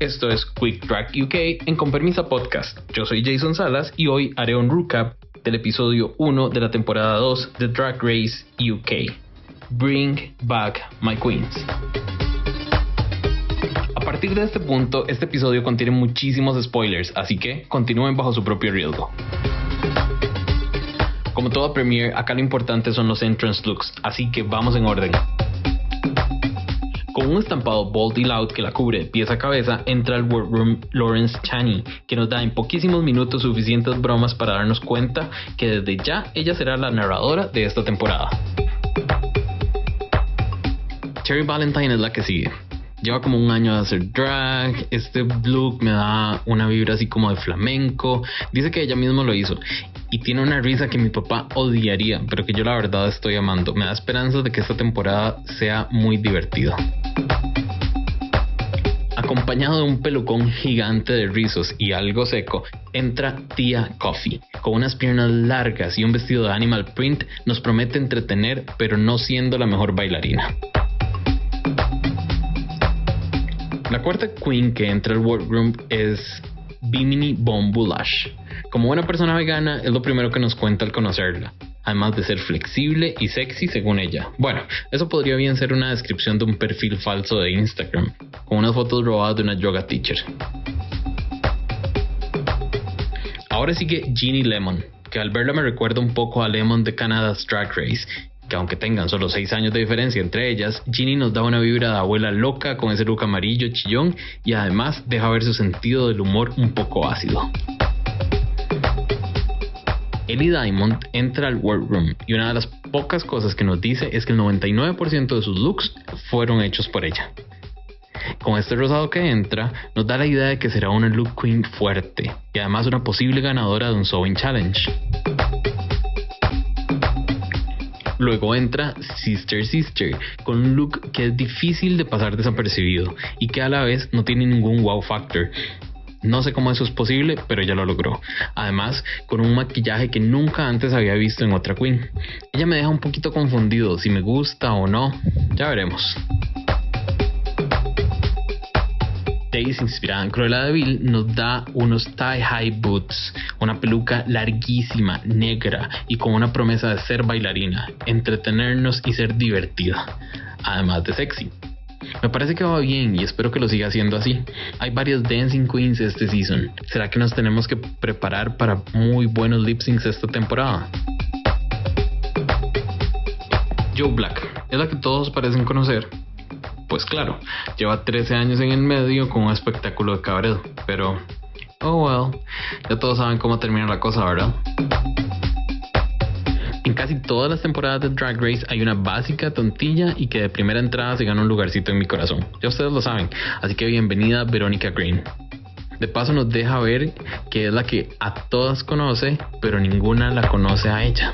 Esto es Quick Track UK en Con Permisa Podcast. Yo soy Jason Salas y hoy haré un recap del episodio 1 de la temporada 2 de Drag Race UK. Bring Back My Queens. A partir de este punto, este episodio contiene muchísimos spoilers, así que continúen bajo su propio riesgo. Como toda premiere, acá lo importante son los entrance looks, así que vamos en orden. Un estampado bold y loud que la cubre de pies a cabeza, entra al workroom Lawrence Chaney, que nos da en poquísimos minutos suficientes bromas para darnos cuenta que desde ya ella será la narradora de esta temporada. Cherry Valentine es la que sigue. Lleva como un año de hacer drag. Este look me da una vibra así como de flamenco. Dice que ella misma lo hizo. Y tiene una risa que mi papá odiaría, pero que yo la verdad estoy amando. Me da esperanza de que esta temporada sea muy divertida acompañado de un pelucón gigante de rizos y algo seco, entra Tia Coffee. Con unas piernas largas y un vestido de animal print, nos promete entretener, pero no siendo la mejor bailarina. La cuarta queen que entra al workroom es Bimini Bombulash. Como buena persona vegana, es lo primero que nos cuenta al conocerla además de ser flexible y sexy según ella. Bueno, eso podría bien ser una descripción de un perfil falso de Instagram, con unas fotos robadas de una yoga teacher. Ahora sigue Ginny Lemon, que al verla me recuerda un poco a Lemon de Canada's Drag Race, que aunque tengan solo 6 años de diferencia entre ellas, Ginny nos da una vibra de abuela loca con ese look amarillo chillón y además deja ver su sentido del humor un poco ácido. Ellie Diamond entra al workroom y una de las pocas cosas que nos dice es que el 99% de sus looks fueron hechos por ella. Con este rosado que entra, nos da la idea de que será una look queen fuerte y además una posible ganadora de un Sewing Challenge. Luego entra Sister Sister, con un look que es difícil de pasar desapercibido y que a la vez no tiene ningún wow factor, no sé cómo eso es posible, pero ella lo logró. Además, con un maquillaje que nunca antes había visto en otra Queen. Ella me deja un poquito confundido si me gusta o no. Ya veremos. Daisy, inspirada en Cruella de Vil, nos da unos tie-high boots, una peluca larguísima, negra y con una promesa de ser bailarina, entretenernos y ser divertida, además de sexy. Me parece que va bien y espero que lo siga haciendo así. Hay varias Dancing Queens este season. ¿Será que nos tenemos que preparar para muy buenos lip syncs esta temporada? Joe Black, ¿es la que todos parecen conocer? Pues claro, lleva 13 años en el medio con un espectáculo de cabaret, pero... Oh well, ya todos saben cómo termina la cosa, ¿verdad? En casi todas las temporadas de Drag Race hay una básica tontilla y que de primera entrada se gana un lugarcito en mi corazón. Ya ustedes lo saben, así que bienvenida Verónica Green. De paso nos deja ver que es la que a todas conoce, pero ninguna la conoce a ella.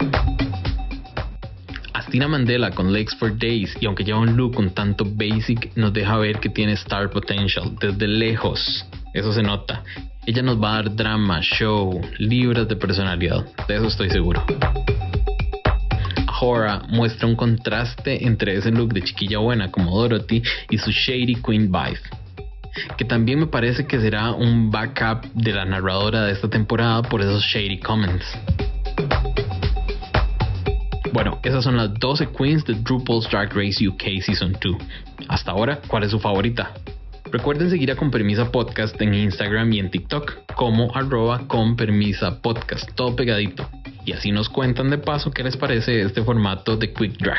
Astina Mandela con Legs for Days y aunque lleva un look un tanto basic, nos deja ver que tiene star potential desde lejos. Eso se nota. Ella nos va a dar drama, show, libras de personalidad. De eso estoy seguro. Muestra un contraste entre ese look de chiquilla buena como Dorothy y su shady queen vibe que también me parece que será un backup de la narradora de esta temporada por esos shady comments. Bueno, esas son las 12 queens de Drupal's Drag Race UK Season 2. Hasta ahora, ¿cuál es su favorita? Recuerden seguir a Con Permisa Podcast en Instagram y en TikTok como arroba con permisa podcast, todo pegadito y así nos cuentan de paso qué les parece este formato de Quick Drag.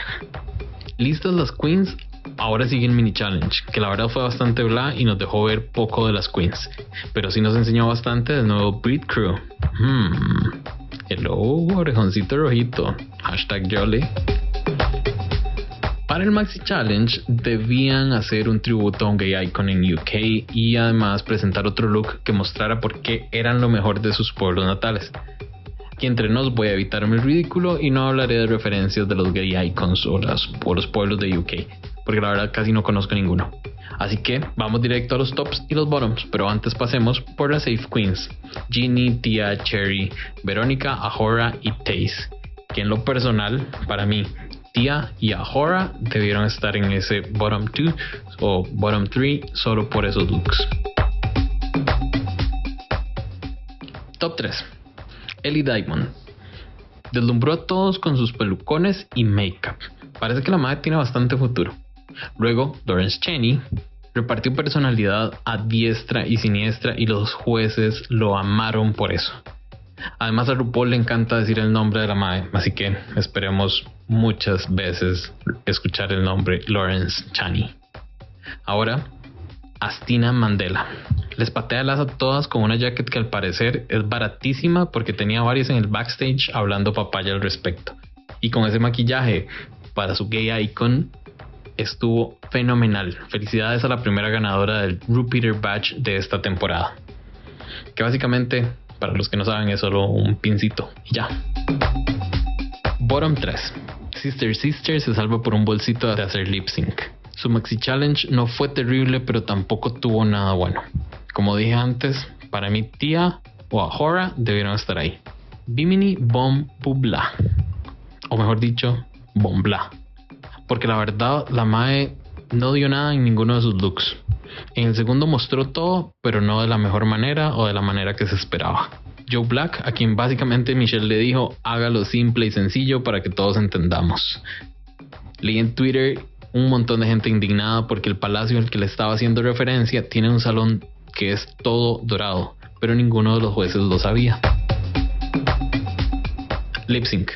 Listas las queens, ahora sigue el mini challenge, que la verdad fue bastante bla y nos dejó ver poco de las queens, pero sí nos enseñó bastante del nuevo Breed Crew. Hmm. Hello, orejoncito rojito. Hashtag Jolly. Para el Maxi Challenge debían hacer un tributo a un gay icon en UK y además presentar otro look que mostrara por qué eran lo mejor de sus pueblos natales. Aquí entre nos voy a evitar mi ridículo y no hablaré de referencias de los gay icons o, las, los pueblos de UK, porque la verdad casi no conozco ninguno. Así que vamos directo a los tops y los bottoms, pero antes pasemos por las Safe Queens: Ginny, Tia, Cherry, Verónica, Ahora y Taze, que en lo personal, para mí, Tia y Ahora debieron estar en ese bottom 2 o bottom 3 solo por esos looks. Top 3. Ellie Diamond. Deslumbró a todos con sus pelucones y make-up. Parece que la madre tiene bastante futuro. Luego, Lawrence Cheney repartió personalidad a diestra y siniestra y los jueces lo amaron por eso. Además a RuPaul le encanta decir el nombre de la madre, así que esperemos muchas veces escuchar el nombre Lawrence Chaney. Ahora, Astina Mandela. Les patea las a todas con una jacket que al parecer es baratísima porque tenía varios en el backstage hablando papaya al respecto. Y con ese maquillaje para su gay icon estuvo fenomenal. Felicidades a la primera ganadora del Repeater Badge de esta temporada. Que básicamente, para los que no saben, es solo un pincito y ya. Bottom 3. Sister Sister se salva por un bolsito de hacer lip sync. Su Maxi Challenge no fue terrible, pero tampoco tuvo nada bueno. Como dije antes, para mi tía o Ahora debieron estar ahí. Bimini Bom Bubla. O mejor dicho, Bombla. Porque la verdad, la Mae no dio nada en ninguno de sus looks. En el segundo mostró todo, pero no de la mejor manera o de la manera que se esperaba. Joe Black, a quien básicamente Michelle le dijo, hágalo simple y sencillo para que todos entendamos. Leí en Twitter un montón de gente indignada porque el palacio al que le estaba haciendo referencia tiene un salón que es todo dorado, pero ninguno de los jueces lo sabía. Lip sync.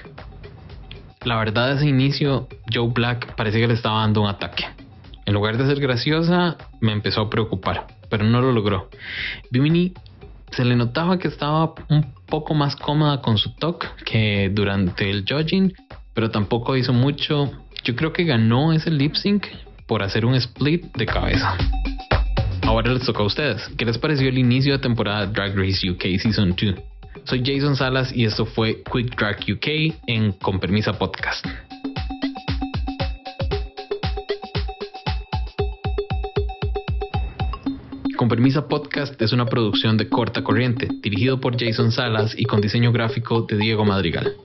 La verdad, ese inicio, Joe Black parece que le estaba dando un ataque. En lugar de ser graciosa, me empezó a preocupar, pero no lo logró. Bimini se le notaba que estaba un poco más cómoda con su talk que durante el judging, pero tampoco hizo mucho yo creo que ganó ese lip sync por hacer un split de cabeza. Ahora les toca a ustedes. ¿Qué les pareció el inicio de temporada Drag Race UK Season 2? Soy Jason Salas y esto fue Quick Drag UK en Con Permisa Podcast. Con Permisa Podcast es una producción de corta corriente, dirigido por Jason Salas y con diseño gráfico de Diego Madrigal.